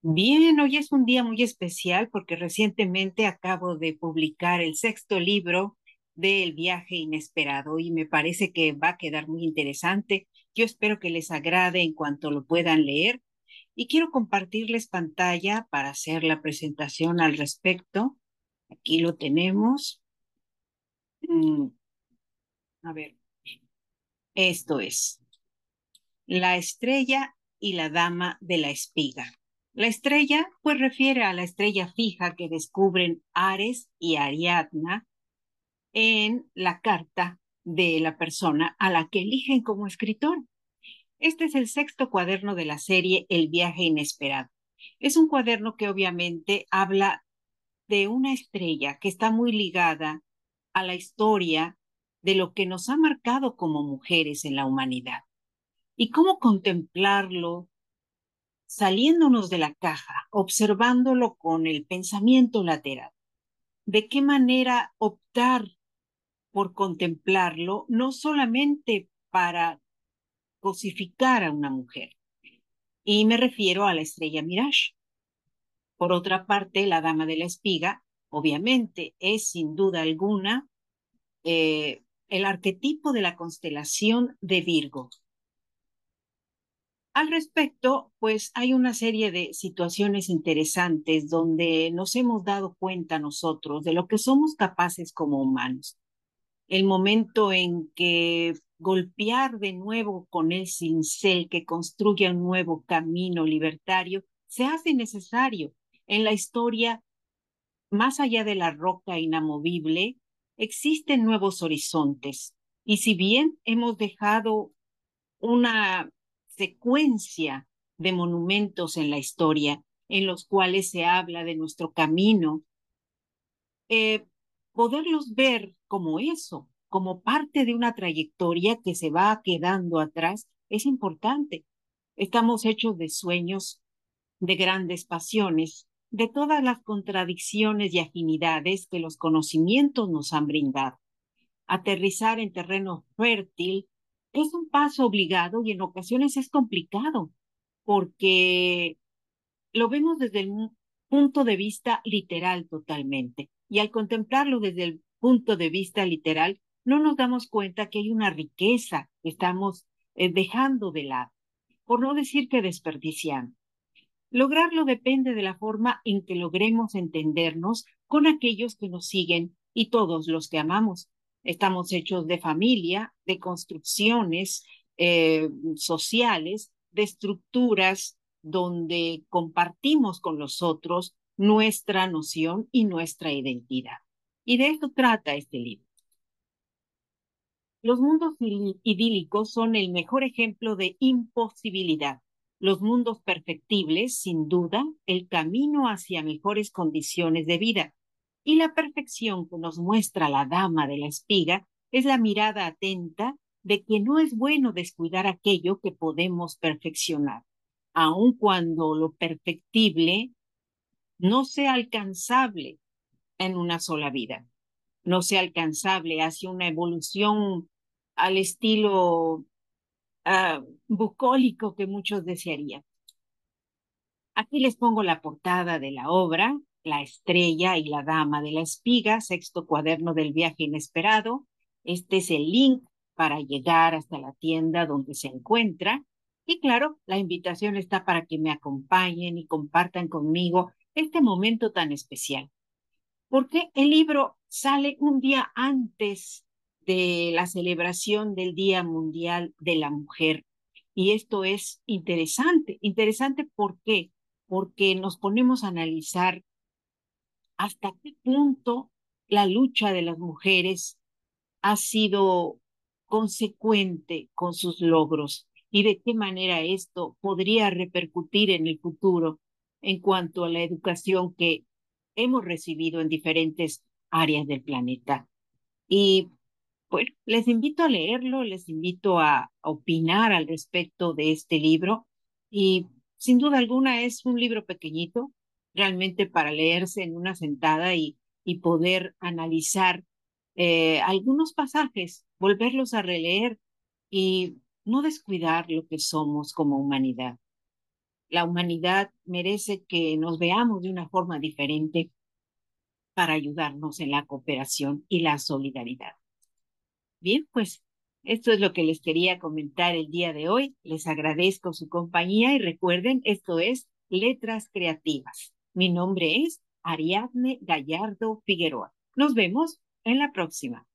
Bien, hoy es un día muy especial porque recientemente acabo de publicar el sexto libro del viaje inesperado y me parece que va a quedar muy interesante. Yo espero que les agrade en cuanto lo puedan leer y quiero compartirles pantalla para hacer la presentación al respecto. Aquí lo tenemos. Mm, a ver, esto es La estrella y la dama de la espiga. La estrella, pues refiere a la estrella fija que descubren Ares y Ariadna en la carta de la persona a la que eligen como escritor. Este es el sexto cuaderno de la serie El viaje inesperado. Es un cuaderno que obviamente habla de una estrella que está muy ligada a la historia de lo que nos ha marcado como mujeres en la humanidad y cómo contemplarlo, saliéndonos de la caja, observándolo con el pensamiento lateral. ¿De qué manera optar por contemplarlo, no solamente para cosificar a una mujer? Y me refiero a la estrella Mirage. Por otra parte, la dama de la espiga, obviamente, es sin duda alguna eh, el arquetipo de la constelación de Virgo, al respecto, pues hay una serie de situaciones interesantes donde nos hemos dado cuenta nosotros de lo que somos capaces como humanos. El momento en que golpear de nuevo con el cincel que construye un nuevo camino libertario se hace necesario. En la historia, más allá de la roca inamovible, existen nuevos horizontes. Y si bien hemos dejado una secuencia de monumentos en la historia en los cuales se habla de nuestro camino, eh, poderlos ver como eso, como parte de una trayectoria que se va quedando atrás, es importante. Estamos hechos de sueños, de grandes pasiones, de todas las contradicciones y afinidades que los conocimientos nos han brindado. Aterrizar en terreno fértil es un paso obligado y en ocasiones es complicado porque lo vemos desde el punto de vista literal totalmente. Y al contemplarlo desde el punto de vista literal, no nos damos cuenta que hay una riqueza que estamos eh, dejando de lado, por no decir que desperdiciando. Lograrlo depende de la forma en que logremos entendernos con aquellos que nos siguen y todos los que amamos. Estamos hechos de familia, de construcciones eh, sociales, de estructuras donde compartimos con los otros nuestra noción y nuestra identidad. Y de esto trata este libro. Los mundos idílicos son el mejor ejemplo de imposibilidad. Los mundos perfectibles, sin duda, el camino hacia mejores condiciones de vida. Y la perfección que nos muestra la dama de la espiga es la mirada atenta de que no es bueno descuidar aquello que podemos perfeccionar, aun cuando lo perfectible no sea alcanzable en una sola vida, no sea alcanzable hacia una evolución al estilo uh, bucólico que muchos desearían. Aquí les pongo la portada de la obra, la estrella y la dama de la espiga, sexto cuaderno del viaje inesperado. Este es el link para llegar hasta la tienda donde se encuentra. Y claro, la invitación está para que me acompañen y compartan conmigo este momento tan especial. Porque el libro sale un día antes de la celebración del Día Mundial de la Mujer. Y esto es interesante. Interesante ¿por qué? Porque nos ponemos a analizar hasta qué punto la lucha de las mujeres ha sido consecuente con sus logros y de qué manera esto podría repercutir en el futuro en cuanto a la educación que hemos recibido en diferentes áreas del planeta. Y bueno, les invito a leerlo, les invito a opinar al respecto de este libro y sin duda alguna es un libro pequeñito, realmente para leerse en una sentada y, y poder analizar eh, algunos pasajes, volverlos a releer y no descuidar lo que somos como humanidad. la humanidad merece que nos veamos de una forma diferente para ayudarnos en la cooperación y la solidaridad. Bien, pues esto es lo que les quería comentar el día de hoy. Les agradezco su compañía y recuerden, esto es Letras Creativas. Mi nombre es Ariadne Gallardo Figueroa. Nos vemos en la próxima.